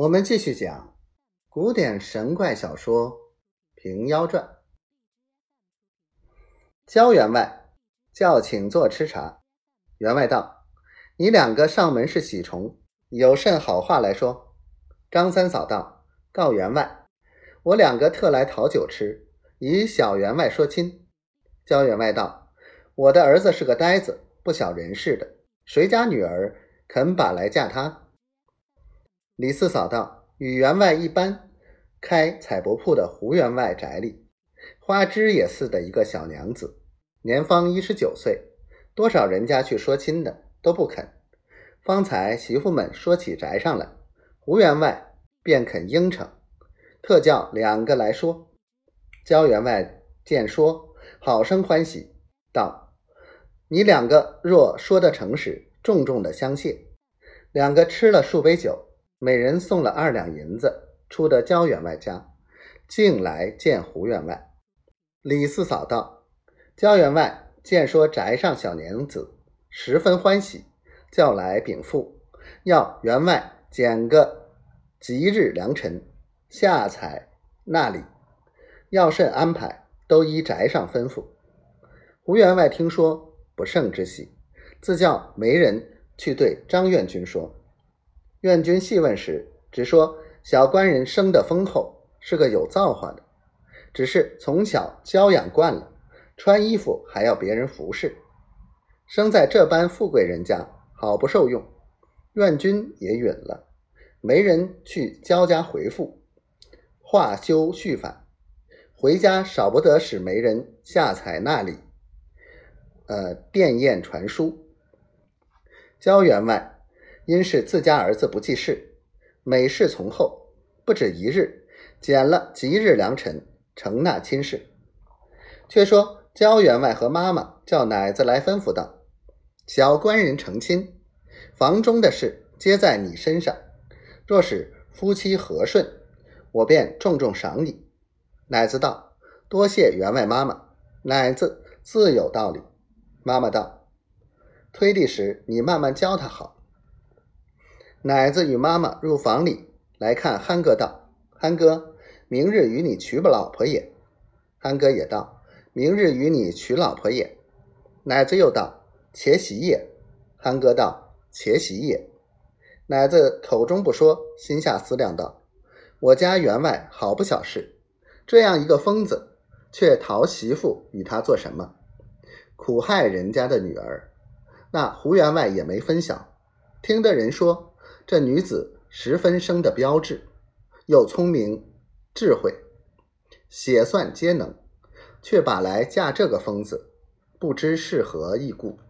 我们继续讲古典神怪小说《平妖传》。焦员外叫请坐吃茶。员外道：“你两个上门是喜虫，有甚好话来说？”张三嫂道：“告员外，我两个特来讨酒吃，与小员外说亲。”焦员外道：“我的儿子是个呆子，不晓人事的，谁家女儿肯把来嫁他？”李四嫂道：“与员外一般，开彩帛铺的胡员外宅里，花枝也似的一个小娘子，年方一十九岁，多少人家去说亲的都不肯。方才媳妇们说起宅上来，胡员外便肯应承，特叫两个来说。焦员外见说，好生欢喜，道：‘你两个若说得诚实，重重的相谢。’两个吃了数杯酒。”每人送了二两银子，出得焦员外家，径来见胡员外。李四嫂道：“焦员外见说宅上小娘子，十分欢喜，叫来禀赋，要员外拣个吉日良辰下彩那里，要甚安排，都依宅上吩咐。”胡员外听说，不胜之喜，自叫媒人去对张院军说。愿君细问时，只说小官人生得丰厚，是个有造化的，只是从小娇养惯了，穿衣服还要别人服侍，生在这般富贵人家，好不受用。愿君也允了，没人去焦家回复，话休续返，回家少不得使媒人下彩那里，呃，电宴传书。焦员外。因是自家儿子不记事，每事从后，不止一日，拣了吉日良辰，承纳亲事。却说焦员外和妈妈叫奶子来吩咐道：“小官人成亲，房中的事皆在你身上。若是夫妻和顺，我便重重赏你。”奶子道：“多谢员外妈妈。”奶子自有道理。妈妈道：“推地时你慢慢教他好。”奶子与妈妈入房里来看，憨哥道：“憨哥，明日与你娶不老婆也。”憨哥也道：“明日与你娶老婆也。”奶子又道：“且喜也。”憨哥道：“且喜也。”奶子口中不说，心下思量道：“我家员外好不小事，这样一个疯子，却讨媳妇与他做什么？苦害人家的女儿。那胡员外也没分晓，听的人说。”这女子十分生的标致，又聪明智慧，写算皆能，却把来嫁这个疯子，不知是何意故。